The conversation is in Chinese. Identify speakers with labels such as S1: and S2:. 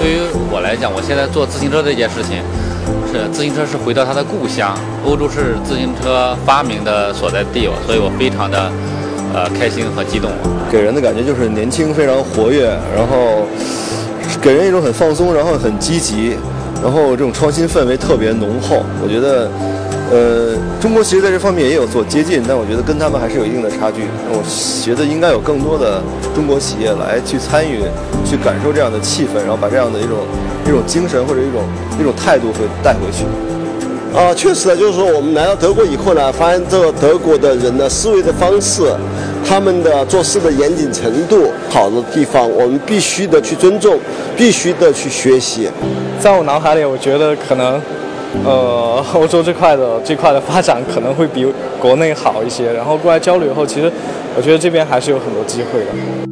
S1: 对于我来讲，我现在做自行车这件事情，是自行车是回到它的故乡，欧洲是自行车发明的所在地，所以我非常的呃开心和激动。
S2: 给人的感觉就是年轻，非常活跃，然后给人一种很放松，然后很积极，然后这种创新氛围特别浓厚。我觉得。呃，中国其实在这方面也有做接近，但我觉得跟他们还是有一定的差距。我觉得应该有更多的中国企业来去参与，去感受这样的气氛，然后把这样的一种一种精神或者一种一种态度会带回去。
S3: 啊，确实，就是说我们来到德国以后呢，发现这个德国的人的思维的方式，他们的做事的严谨程度，好的地方，我们必须的去尊重，必须的去学习。
S4: 在我脑海里，我觉得可能。呃，欧洲这块的这块的发展可能会比国内好一些。然后过来交流以后，其实我觉得这边还是有很多机会的。